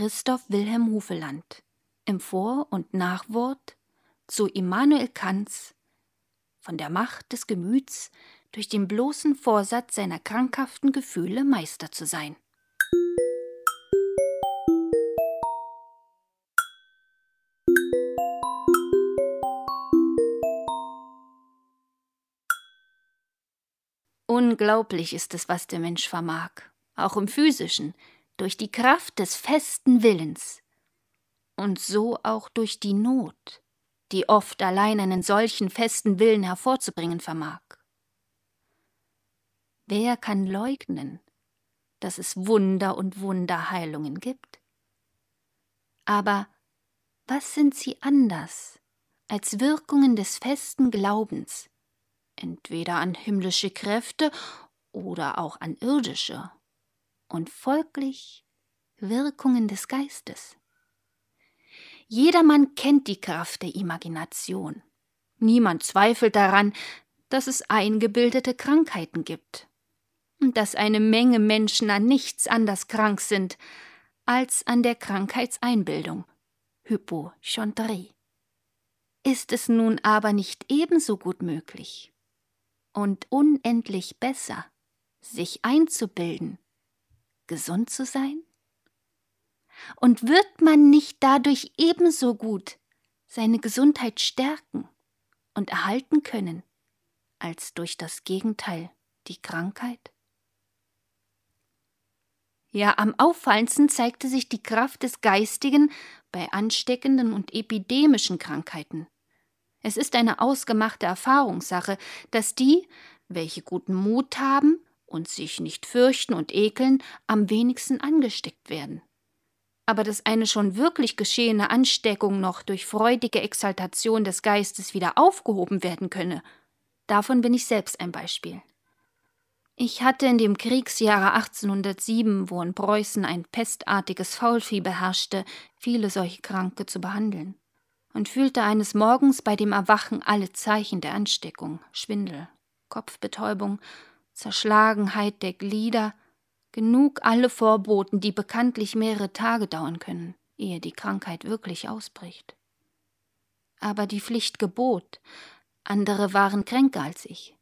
Christoph Wilhelm Hufeland im Vor- und Nachwort zu Immanuel Kants von der Macht des Gemüts durch den bloßen Vorsatz seiner krankhaften Gefühle Meister zu sein. Unglaublich ist es, was der Mensch vermag, auch im physischen, durch die Kraft des festen Willens und so auch durch die Not, die oft allein einen solchen festen Willen hervorzubringen vermag. Wer kann leugnen, dass es Wunder und Wunderheilungen gibt? Aber was sind sie anders als Wirkungen des festen Glaubens, entweder an himmlische Kräfte oder auch an irdische, und folglich Wirkungen des Geistes? Jedermann kennt die Kraft der Imagination. Niemand zweifelt daran, dass es eingebildete Krankheiten gibt und dass eine Menge Menschen an nichts anders krank sind als an der Krankheitseinbildung Hypochondrie. Ist es nun aber nicht ebenso gut möglich und unendlich besser, sich einzubilden, gesund zu sein? Und wird man nicht dadurch ebenso gut seine Gesundheit stärken und erhalten können, als durch das Gegenteil die Krankheit? Ja, am auffallendsten zeigte sich die Kraft des Geistigen bei ansteckenden und epidemischen Krankheiten. Es ist eine ausgemachte Erfahrungssache, dass die, welche guten Mut haben und sich nicht fürchten und ekeln, am wenigsten angesteckt werden aber dass eine schon wirklich geschehene Ansteckung noch durch freudige Exaltation des Geistes wieder aufgehoben werden könne, davon bin ich selbst ein Beispiel. Ich hatte in dem Kriegsjahre 1807, wo in Preußen ein pestartiges Faulfieber herrschte, viele solche Kranke zu behandeln und fühlte eines Morgens bei dem Erwachen alle Zeichen der Ansteckung, Schwindel, Kopfbetäubung, Zerschlagenheit der Glieder, Genug alle Vorboten, die bekanntlich mehrere Tage dauern können, ehe die Krankheit wirklich ausbricht. Aber die Pflicht gebot, andere waren kränker als ich.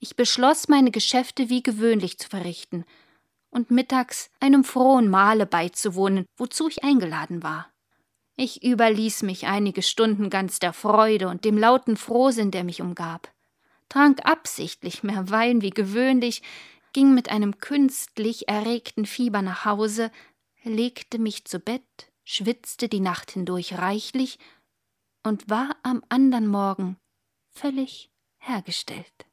Ich beschloss, meine Geschäfte wie gewöhnlich zu verrichten und mittags einem frohen Mahle beizuwohnen, wozu ich eingeladen war. Ich überließ mich einige Stunden ganz der Freude und dem lauten Frohsinn, der mich umgab, trank absichtlich mehr Wein wie gewöhnlich, ging mit einem künstlich erregten Fieber nach Hause, legte mich zu Bett, schwitzte die Nacht hindurch reichlich und war am andern Morgen völlig hergestellt.